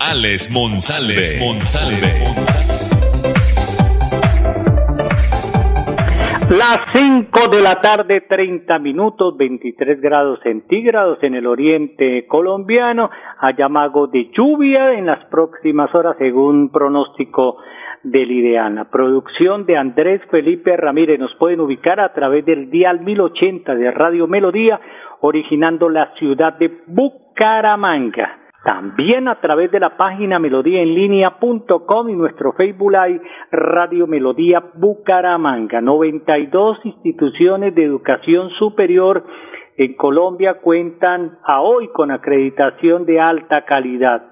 Alex Monsalve. Las 5 de la tarde, 30 minutos, 23 grados centígrados en el oriente colombiano. Hay amago de lluvia en las próximas horas, según pronóstico del Ideana. Producción de Andrés Felipe Ramírez. Nos pueden ubicar a través del dial 1080 de Radio Melodía, originando la ciudad de Bucaramanga. También a través de la página melodíaenlínea.com y nuestro Facebook Live Radio Melodía Bucaramanga. 92 instituciones de educación superior en Colombia cuentan a hoy con acreditación de alta calidad.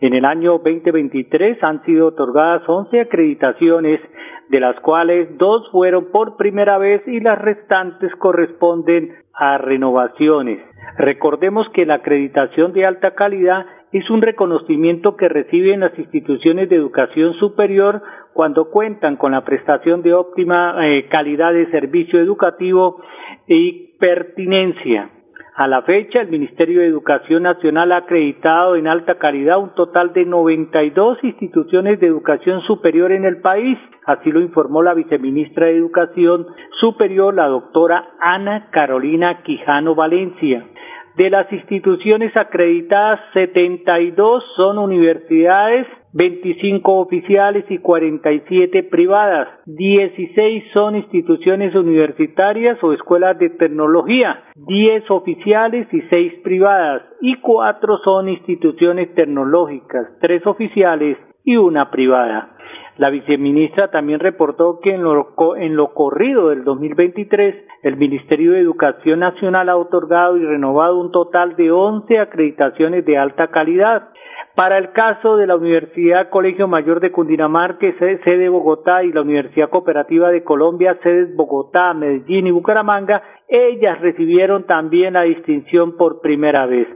En el año 2023 han sido otorgadas 11 acreditaciones, de las cuales dos fueron por primera vez y las restantes corresponden a renovaciones. Recordemos que la acreditación de alta calidad es un reconocimiento que reciben las instituciones de educación superior cuando cuentan con la prestación de óptima eh, calidad de servicio educativo y pertinencia. A la fecha, el Ministerio de Educación Nacional ha acreditado en alta calidad un total de 92 instituciones de educación superior en el país. Así lo informó la viceministra de Educación Superior, la doctora Ana Carolina Quijano Valencia. De las instituciones acreditadas, 72 son universidades, 25 oficiales y 47 privadas. 16 son instituciones universitarias o escuelas de tecnología, 10 oficiales y 6 privadas. Y 4 son instituciones tecnológicas, 3 oficiales y una privada. La viceministra también reportó que en lo, en lo corrido del 2023, el Ministerio de Educación Nacional ha otorgado y renovado un total de 11 acreditaciones de alta calidad. Para el caso de la Universidad Colegio Mayor de Cundinamarca, sede Bogotá, y la Universidad Cooperativa de Colombia, sedes Bogotá, Medellín y Bucaramanga, ellas recibieron también la distinción por primera vez.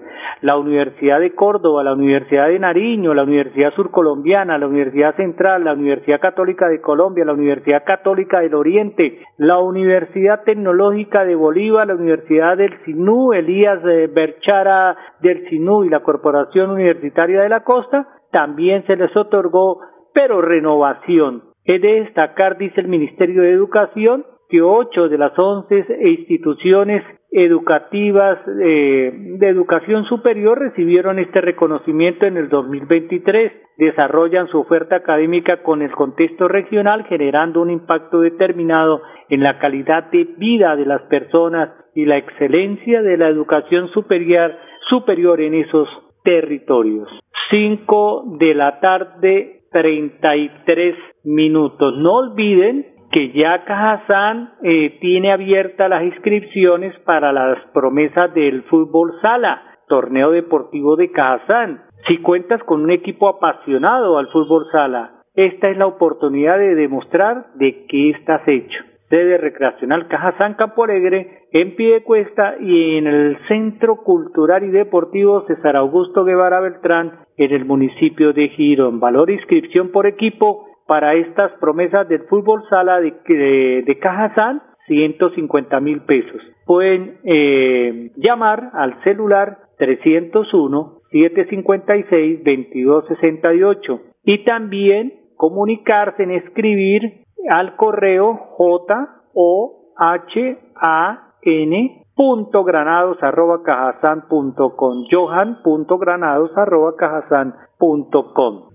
La Universidad de Córdoba, la Universidad de Nariño, la Universidad Surcolombiana, la Universidad Central, la Universidad Católica de Colombia, la Universidad Católica del Oriente, la Universidad Tecnológica de Bolívar, la Universidad del Sinú, Elías Berchara del Sinú y la Corporación Universitaria de la Costa, también se les otorgó, pero renovación. He de destacar, dice el Ministerio de Educación, que ocho de las once instituciones educativas eh, de educación superior recibieron este reconocimiento en el 2023. Desarrollan su oferta académica con el contexto regional, generando un impacto determinado en la calidad de vida de las personas y la excelencia de la educación superior, superior en esos territorios. Cinco de la tarde, treinta y tres minutos. No olviden que ya Cajazán eh, tiene abiertas las inscripciones para las promesas del fútbol sala, torneo deportivo de Cajazán. Si cuentas con un equipo apasionado al fútbol sala, esta es la oportunidad de demostrar de qué estás hecho. Sede Recreacional Cajazán Campo Alegre, en pie de cuesta y en el Centro Cultural y Deportivo César Augusto Guevara Beltrán, en el municipio de Girón. Valor inscripción por equipo para estas promesas del fútbol sala de, de, de Cajazán, 150 mil pesos. Pueden eh, llamar al celular 301-756-2268 y también comunicarse en escribir al correo J O H A N punto granados arroba com johan punto granados arroba com.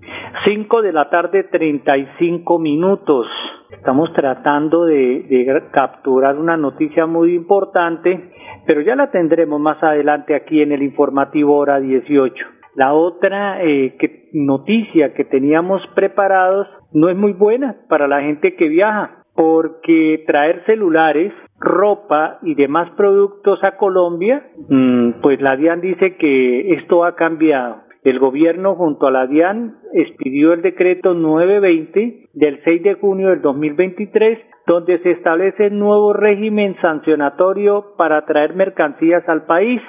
Cinco de la tarde treinta y cinco minutos. Estamos tratando de, de, capturar una noticia muy importante pero ya la tendremos más adelante aquí en el informativo hora 18 la otra eh, que, noticia que teníamos preparados no es muy buena para la gente que viaja porque traer celulares, ropa y demás productos a Colombia, mm, pues la DIAN dice que esto ha cambiado. El gobierno junto a la DIAN expidió el decreto 920 del 6 de junio del 2023 donde se establece un nuevo régimen sancionatorio para traer mercancías al país.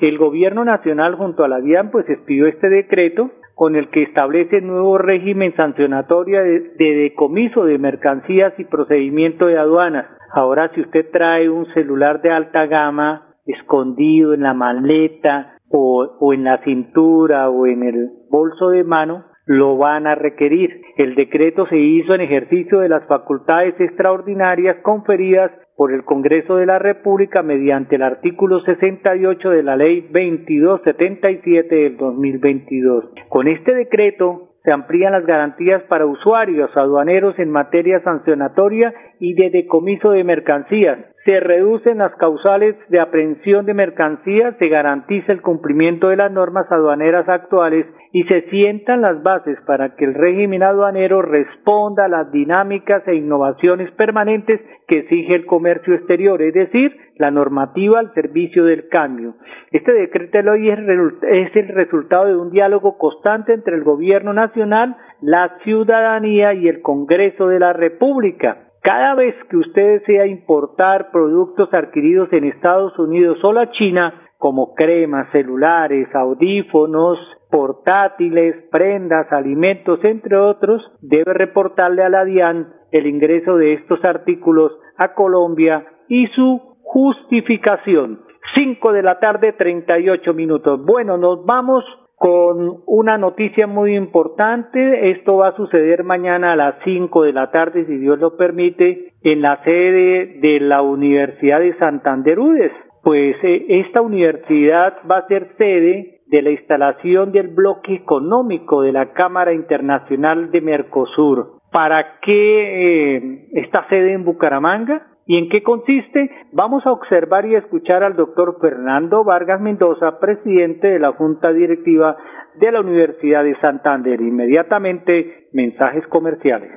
El gobierno nacional junto a la DIAN pues expidió este decreto con el que establece el nuevo régimen sancionatorio de, de, decomiso de mercancías y procedimiento de aduanas. Ahora si usted trae un celular de alta gama escondido en la maleta o en la cintura o en el bolso de mano, lo van a requerir. El decreto se hizo en ejercicio de las facultades extraordinarias conferidas por el Congreso de la República mediante el artículo 68 de la Ley 2277 del 2022. Con este decreto se amplían las garantías para usuarios aduaneros en materia sancionatoria y de decomiso de mercancías, se reducen las causales de aprehensión de mercancías, se garantiza el cumplimiento de las normas aduaneras actuales y se sientan las bases para que el régimen aduanero responda a las dinámicas e innovaciones permanentes que exige el comercio exterior, es decir, la normativa al servicio del cambio. Este decreto de ley es el resultado de un diálogo constante entre el gobierno nacional, la ciudadanía y el Congreso de la República. Cada vez que usted desea importar productos adquiridos en Estados Unidos o la China, como cremas, celulares, audífonos, portátiles, prendas, alimentos, entre otros, debe reportarle a la DIAN el ingreso de estos artículos a Colombia y su justificación. 5 de la tarde, 38 minutos. Bueno, nos vamos con una noticia muy importante. Esto va a suceder mañana a las 5 de la tarde, si Dios lo permite, en la sede de la Universidad de Santander UDES. Pues eh, esta universidad va a ser sede de la instalación del bloque económico de la Cámara Internacional de Mercosur. ¿Para qué eh, esta sede en Bucaramanga? ¿Y en qué consiste? Vamos a observar y escuchar al doctor Fernando Vargas Mendoza, presidente de la Junta Directiva de la Universidad de Santander. Inmediatamente, mensajes comerciales.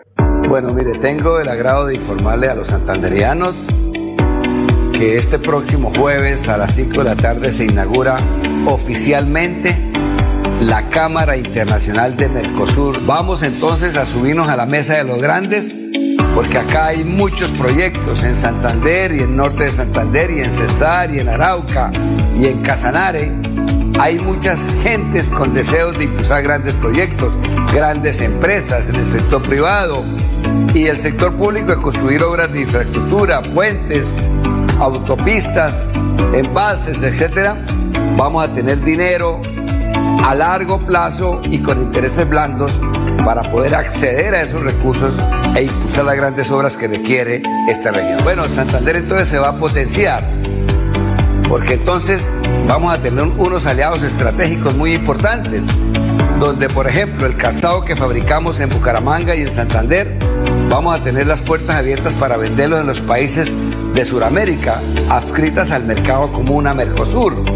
Bueno, mire, tengo el agrado de informarle a los santanderianos que este próximo jueves a las 5 de la tarde se inaugura oficialmente la Cámara Internacional de Mercosur. Vamos entonces a subirnos a la mesa de los grandes porque acá hay muchos proyectos en Santander y en norte de Santander y en Cesar y en Arauca y en Casanare. Hay muchas gentes con deseos de impulsar grandes proyectos, grandes empresas en el sector privado y el sector público de construir obras de infraestructura, puentes, autopistas, embalses, etcétera. Vamos a tener dinero a largo plazo y con intereses blandos para poder acceder a esos recursos e impulsar las grandes obras que requiere esta región. Bueno, Santander entonces se va a potenciar, porque entonces vamos a tener unos aliados estratégicos muy importantes, donde por ejemplo el calzado que fabricamos en Bucaramanga y en Santander, vamos a tener las puertas abiertas para venderlo en los países de Sudamérica, adscritas al mercado común a Mercosur.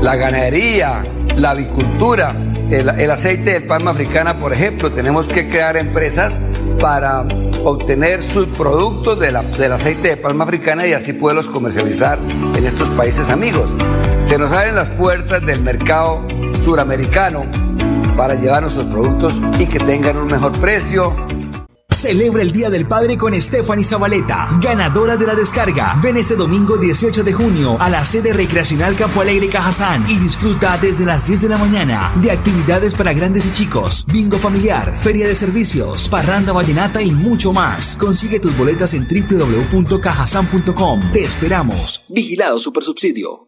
La ganadería, la avicultura, el, aceite de palma africana, por ejemplo, tenemos que crear empresas para obtener subproductos de del aceite de palma africana y así poderlos comercializar en estos países amigos. Se nos abren las puertas del mercado suramericano para llevar nuestros productos y que tengan un mejor precio, Celebra el Día del Padre con Stephanie Zabaleta, ganadora de la descarga. Ven este domingo 18 de junio a la sede recreacional Campo Alegre Cajazán y disfruta desde las 10 de la mañana de actividades para grandes y chicos, bingo familiar, feria de servicios, parranda vallenata y mucho más. Consigue tus boletas en www.cajazán.com. Te esperamos. Vigilado Supersubsidio.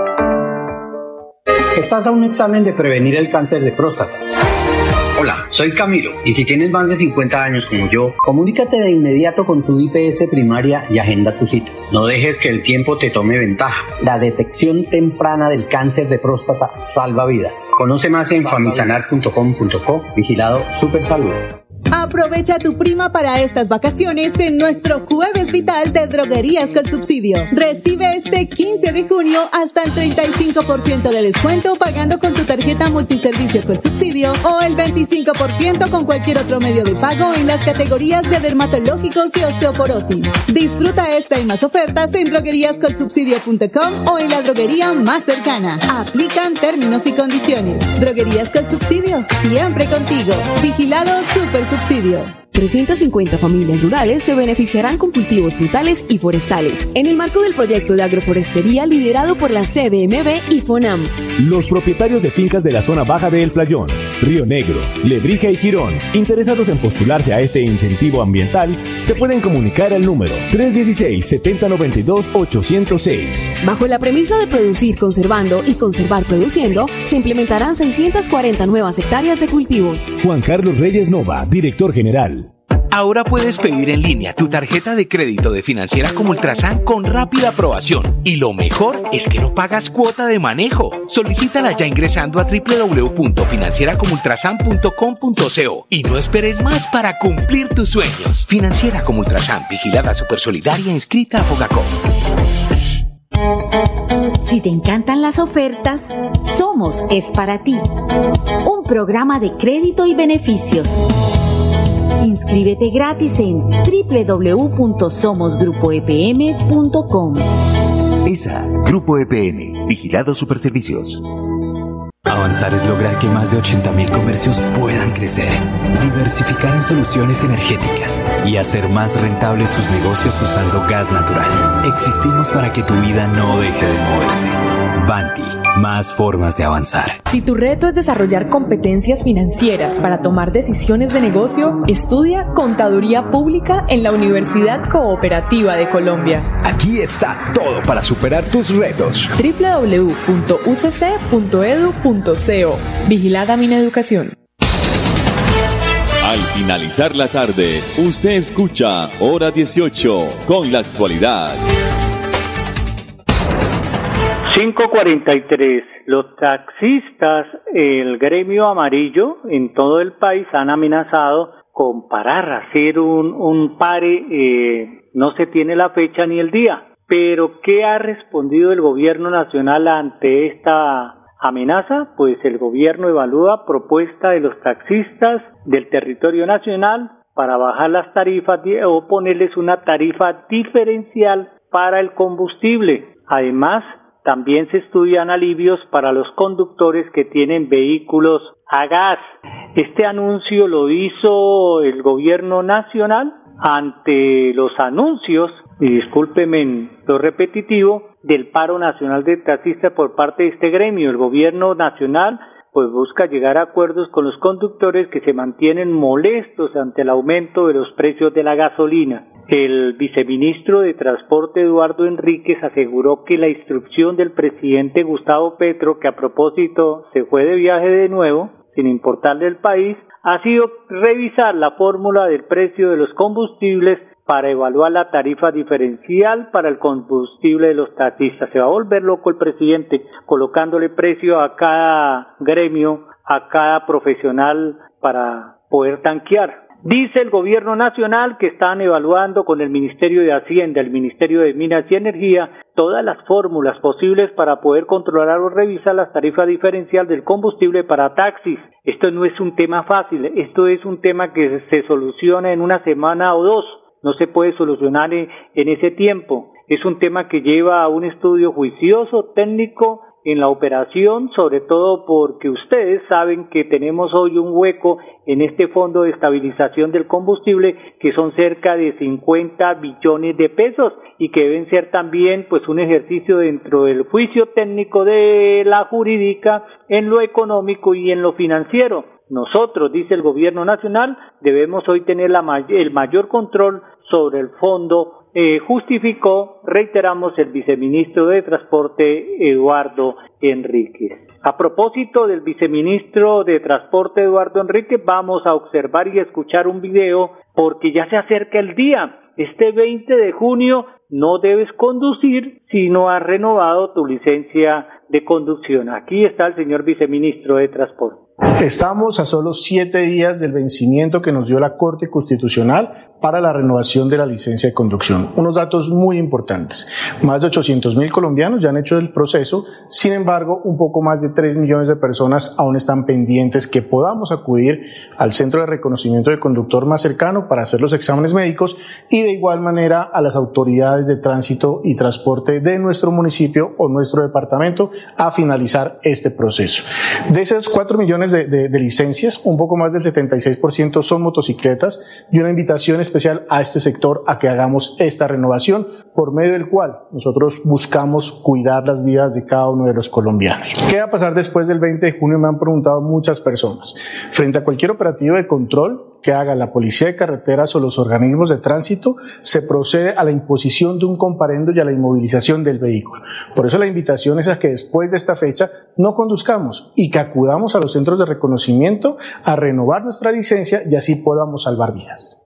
Estás a un examen de prevenir el cáncer de próstata. Hola, soy Camilo y si tienes más de 50 años como yo, comunícate de inmediato con tu IPS primaria y agenda tu cita. No dejes que el tiempo te tome ventaja. La detección temprana del cáncer de próstata salva vidas. Conoce más en famisanar.com.co, vigilado Super Salud. Aprovecha tu prima para estas vacaciones en nuestro Jueves Vital de Droguerías con Subsidio. Recibe este 15 de junio hasta el 35% de descuento pagando con tu tarjeta multiservicio con subsidio o el 25% con cualquier otro medio de pago en las categorías de dermatológicos y osteoporosis. Disfruta esta y más ofertas en drogueríascolsubsidio.com o en la droguería más cercana. Aplican términos y condiciones. Droguerías con Subsidio, siempre contigo. Vigilado Super Subsidio. 350 familias rurales se beneficiarán con cultivos frutales y forestales en el marco del proyecto de agroforestería liderado por la CDMB y FONAM. Los propietarios de fincas de la zona baja de El Playón, Río Negro, Lebrija y Girón, interesados en postularse a este incentivo ambiental, se pueden comunicar al número 316-7092-806. Bajo la premisa de producir conservando y conservar produciendo, se implementarán 640 nuevas hectáreas de cultivos. Juan Carlos Reyes Nova, director general. Ahora puedes pedir en línea tu tarjeta de crédito de financiera como Ultrasan con rápida aprobación. Y lo mejor es que no pagas cuota de manejo. Solicítala ya ingresando a www.financieracomultrasan.com.co y no esperes más para cumplir tus sueños. Financiera como Ultrasan, vigilada supersolidaria, inscrita a Fogacom. Si te encantan las ofertas, Somos es para ti. Un programa de crédito y beneficios Inscríbete gratis en www.somosgrupoepm.com. ESA, Grupo EPM, Vigilado Superservicios. Avanzar es lograr que más de 80.000 comercios puedan crecer, diversificar en soluciones energéticas y hacer más rentables sus negocios usando gas natural. Existimos para que tu vida no deje de moverse. Más formas de avanzar. Si tu reto es desarrollar competencias financieras para tomar decisiones de negocio, estudia Contaduría Pública en la Universidad Cooperativa de Colombia. Aquí está todo para superar tus retos. www.ucc.edu.co Vigilada mi educación. Al finalizar la tarde, usted escucha Hora 18 con la actualidad. 543. Los taxistas, el gremio amarillo en todo el país han amenazado con parar, hacer un, un pare, eh, no se tiene la fecha ni el día. Pero, ¿qué ha respondido el gobierno nacional ante esta amenaza? Pues el gobierno evalúa propuesta de los taxistas del territorio nacional para bajar las tarifas o ponerles una tarifa diferencial para el combustible. Además, también se estudian alivios para los conductores que tienen vehículos a gas. Este anuncio lo hizo el gobierno nacional ante los anuncios, y discúlpeme lo repetitivo, del paro nacional de taxistas por parte de este gremio. El gobierno nacional pues busca llegar a acuerdos con los conductores que se mantienen molestos ante el aumento de los precios de la gasolina. El viceministro de Transporte Eduardo Enríquez aseguró que la instrucción del presidente Gustavo Petro, que a propósito se fue de viaje de nuevo, sin importarle el país, ha sido revisar la fórmula del precio de los combustibles para evaluar la tarifa diferencial para el combustible de los taxistas. Se va a volver loco el presidente colocándole precio a cada gremio, a cada profesional para poder tanquear. Dice el gobierno nacional que están evaluando con el Ministerio de Hacienda, el Ministerio de Minas y Energía, todas las fórmulas posibles para poder controlar o revisar las tarifas diferencial del combustible para taxis. Esto no es un tema fácil, esto es un tema que se soluciona en una semana o dos, no se puede solucionar en ese tiempo. Es un tema que lleva a un estudio juicioso, técnico en la operación, sobre todo porque ustedes saben que tenemos hoy un hueco en este fondo de estabilización del combustible que son cerca de 50 billones de pesos y que deben ser también pues un ejercicio dentro del juicio técnico de la jurídica en lo económico y en lo financiero. Nosotros, dice el gobierno nacional, debemos hoy tener la, el mayor control sobre el fondo eh, justificó, reiteramos, el viceministro de Transporte Eduardo Enríquez. A propósito del viceministro de Transporte Eduardo Enríquez, vamos a observar y escuchar un video porque ya se acerca el día. Este 20 de junio no debes conducir si no has renovado tu licencia de conducción. Aquí está el señor viceministro de Transporte. Estamos a solo siete días del vencimiento que nos dio la Corte Constitucional para la renovación de la licencia de conducción. Unos datos muy importantes. Más de 800 mil colombianos ya han hecho el proceso, sin embargo, un poco más de 3 millones de personas aún están pendientes que podamos acudir al centro de reconocimiento de conductor más cercano para hacer los exámenes médicos y de igual manera a las autoridades de tránsito y transporte de nuestro municipio o nuestro departamento a finalizar este proceso. De esos 4 millones de, de licencias, un poco más del 76% son motocicletas y una invitación es especial a este sector a que hagamos esta renovación por medio del cual nosotros buscamos cuidar las vidas de cada uno de los colombianos. ¿Qué va a pasar después del 20 de junio? Me han preguntado muchas personas. Frente a cualquier operativo de control que haga la Policía de Carreteras o los organismos de tránsito, se procede a la imposición de un comparendo y a la inmovilización del vehículo. Por eso la invitación es a que después de esta fecha no conduzcamos y que acudamos a los centros de reconocimiento a renovar nuestra licencia y así podamos salvar vidas.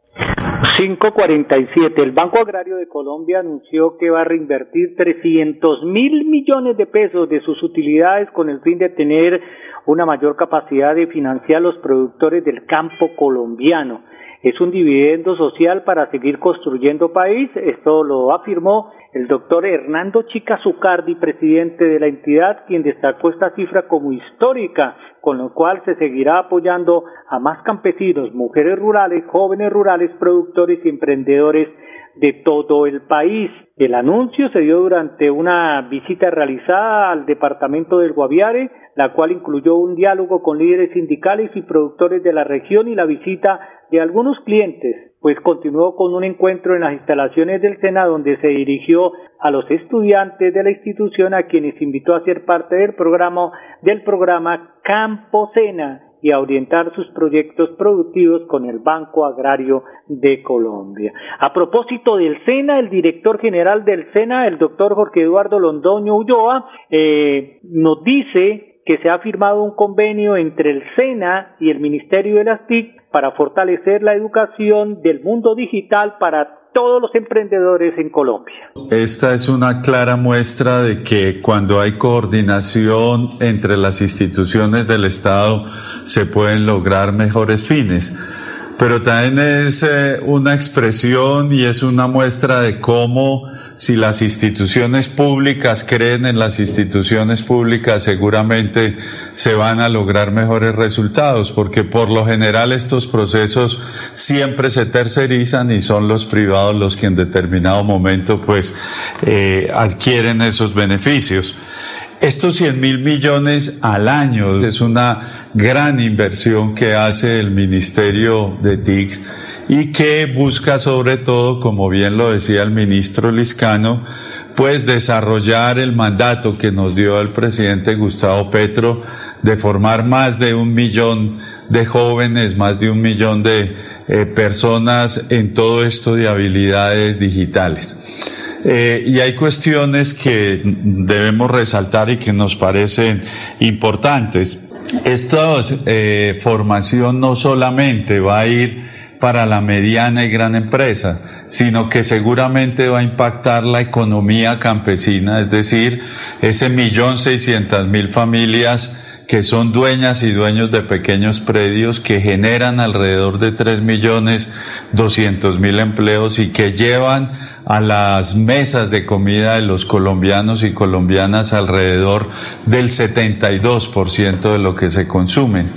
547. El Banco Agrario de Colombia anunció que va a reinvertir 300 mil millones de pesos de sus utilidades con el fin de tener una mayor capacidad de financiar los productores del campo colombiano. Es un dividendo social para seguir construyendo país. Esto lo afirmó el doctor Hernando Chica Zucardi, presidente de la entidad, quien destacó esta cifra como histórica, con lo cual se seguirá apoyando a más campesinos, mujeres rurales, jóvenes rurales, productores y emprendedores de todo el país. El anuncio se dio durante una visita realizada al departamento del Guaviare, la cual incluyó un diálogo con líderes sindicales y productores de la región y la visita de algunos clientes, pues continuó con un encuentro en las instalaciones del SENA donde se dirigió a los estudiantes de la institución a quienes invitó a ser parte del programa del programa Campo Sena y a orientar sus proyectos productivos con el Banco Agrario de Colombia. A propósito del SENA, el director general del SENA, el doctor Jorge Eduardo Londoño Ulloa, eh, nos dice que se ha firmado un convenio entre el SENA y el Ministerio de las TIC para fortalecer la educación del mundo digital para todos los emprendedores en Colombia. Esta es una clara muestra de que cuando hay coordinación entre las instituciones del Estado se pueden lograr mejores fines pero también es eh, una expresión y es una muestra de cómo si las instituciones públicas creen en las instituciones públicas seguramente se van a lograr mejores resultados porque por lo general estos procesos siempre se tercerizan y son los privados los que en determinado momento pues eh, adquieren esos beneficios. Estos 100 mil millones al año es una gran inversión que hace el Ministerio de TICS y que busca sobre todo, como bien lo decía el ministro Liscano, pues desarrollar el mandato que nos dio el presidente Gustavo Petro de formar más de un millón de jóvenes, más de un millón de eh, personas en todo esto de habilidades digitales. Eh, y hay cuestiones que debemos resaltar y que nos parecen importantes. Esta eh, formación no solamente va a ir para la mediana y gran empresa, sino que seguramente va a impactar la economía campesina, es decir, ese millón seiscientas mil familias que son dueñas y dueños de pequeños predios que generan alrededor de tres millones doscientos mil empleos y que llevan a las mesas de comida de los colombianos y colombianas alrededor del 72% de lo que se consumen.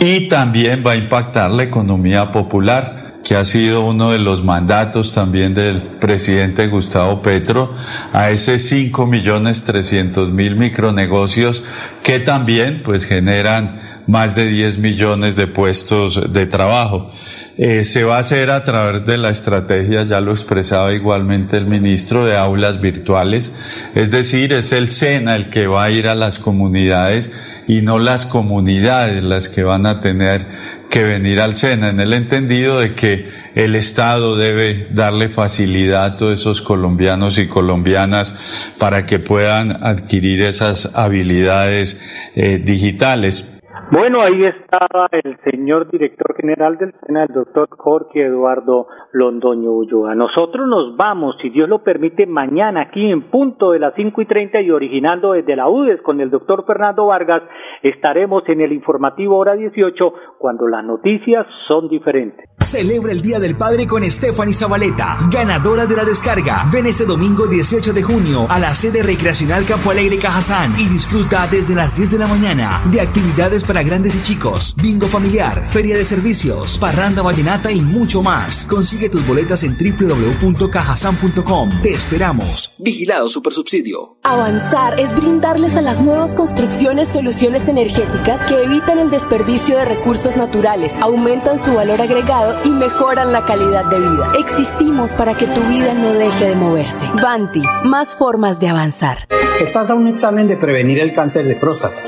Y también va a impactar la economía popular que ha sido uno de los mandatos también del presidente Gustavo Petro, a ese 5 millones 300 mil micronegocios que también pues generan más de 10 millones de puestos de trabajo. Eh, se va a hacer a través de la estrategia, ya lo expresaba igualmente el ministro, de aulas virtuales. Es decir, es el SENA el que va a ir a las comunidades y no las comunidades las que van a tener que venir al SENA, en el entendido de que el Estado debe darle facilidad a todos esos colombianos y colombianas para que puedan adquirir esas habilidades eh, digitales. Bueno, ahí estaba el señor director general del SENA, el doctor Jorge Eduardo Londoño Ulloa. Nosotros nos vamos, si Dios lo permite, mañana aquí en punto de las cinco y treinta y originando desde la UDES con el doctor Fernando Vargas, estaremos en el informativo hora 18 cuando las noticias son diferentes. Celebra el Día del Padre con Stephanie Zabaleta, ganadora de la descarga. Ven este domingo 18 de junio a la sede recreacional Campo Alegre Cajazán y disfruta desde las 10 de la mañana de actividades para grandes y chicos, bingo familiar, feria de servicios, parranda vallenata y mucho más. Consigue tus boletas en www.cajasan.com. Te esperamos. Vigilado Supersubsidio. Avanzar es brindarles a las nuevas construcciones soluciones energéticas que evitan el desperdicio de recursos naturales, aumentan su valor agregado y mejoran la calidad de vida. Existimos para que tu vida no deje de moverse. Vanti, más formas de avanzar. Estás a un examen de prevenir el cáncer de próstata.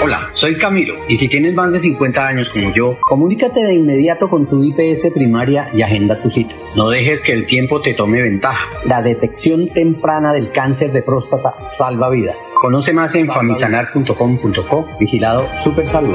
Hola, soy Camilo y si tienes más de 50 años como yo, comunícate de inmediato con tu IPS primaria y agenda tu cita. No dejes que el tiempo te tome ventaja. La detección temprana del cáncer de próstata salva vidas. Conoce más en famisanar.com.co. Vigilado Super Salud.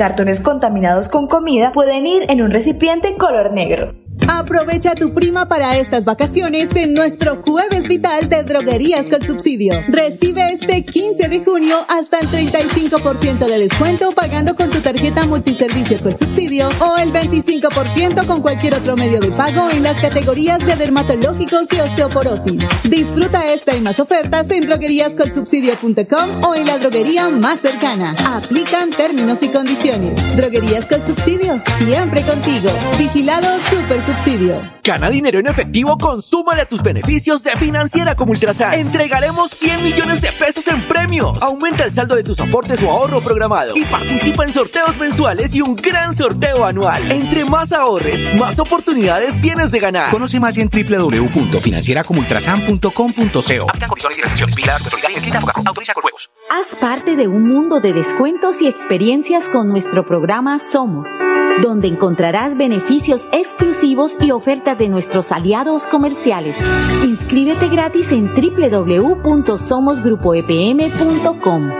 cartones contaminados con comida pueden ir en un recipiente color negro. Aprovecha tu prima para estas vacaciones en nuestro Jueves Vital de Droguerías con Subsidio. Recibe este 15 de junio hasta el 35% de descuento pagando con tu tarjeta multiservicio con subsidio o el 25% con cualquier otro medio de pago en las categorías de dermatológicos y osteoporosis. Disfruta esta y más ofertas en drogueríascolsubsidio.com o en la droguería más cercana. Aplican términos y condiciones. Droguerías con Subsidio, siempre contigo. Vigilado Super Subsidio. Gana dinero en efectivo, consúmale a tus beneficios de Financiera como Ultrasan. Entregaremos 100 millones de pesos en premios. Aumenta el saldo de tus aportes o ahorro programado y participa en sorteos mensuales y un gran sorteo anual. Entre más ahorres, más oportunidades tienes de ganar. Conoce más en www.financieracomultrasan.com.co. Haz parte de un mundo de descuentos y experiencias con nuestro programa Somos, donde encontrarás beneficios exclusivos y ofertas de nuestros aliados comerciales. Inscríbete gratis en www.somosgrupoepm.com.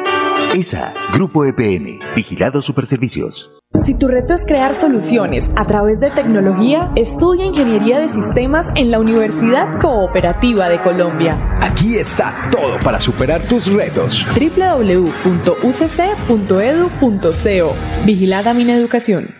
ESA, Grupo EPN, Vigilado Superservicios. Si tu reto es crear soluciones a través de tecnología, estudia Ingeniería de Sistemas en la Universidad Cooperativa de Colombia. Aquí está todo para superar tus retos. www.ucc.edu.co Vigilada Mina Educación.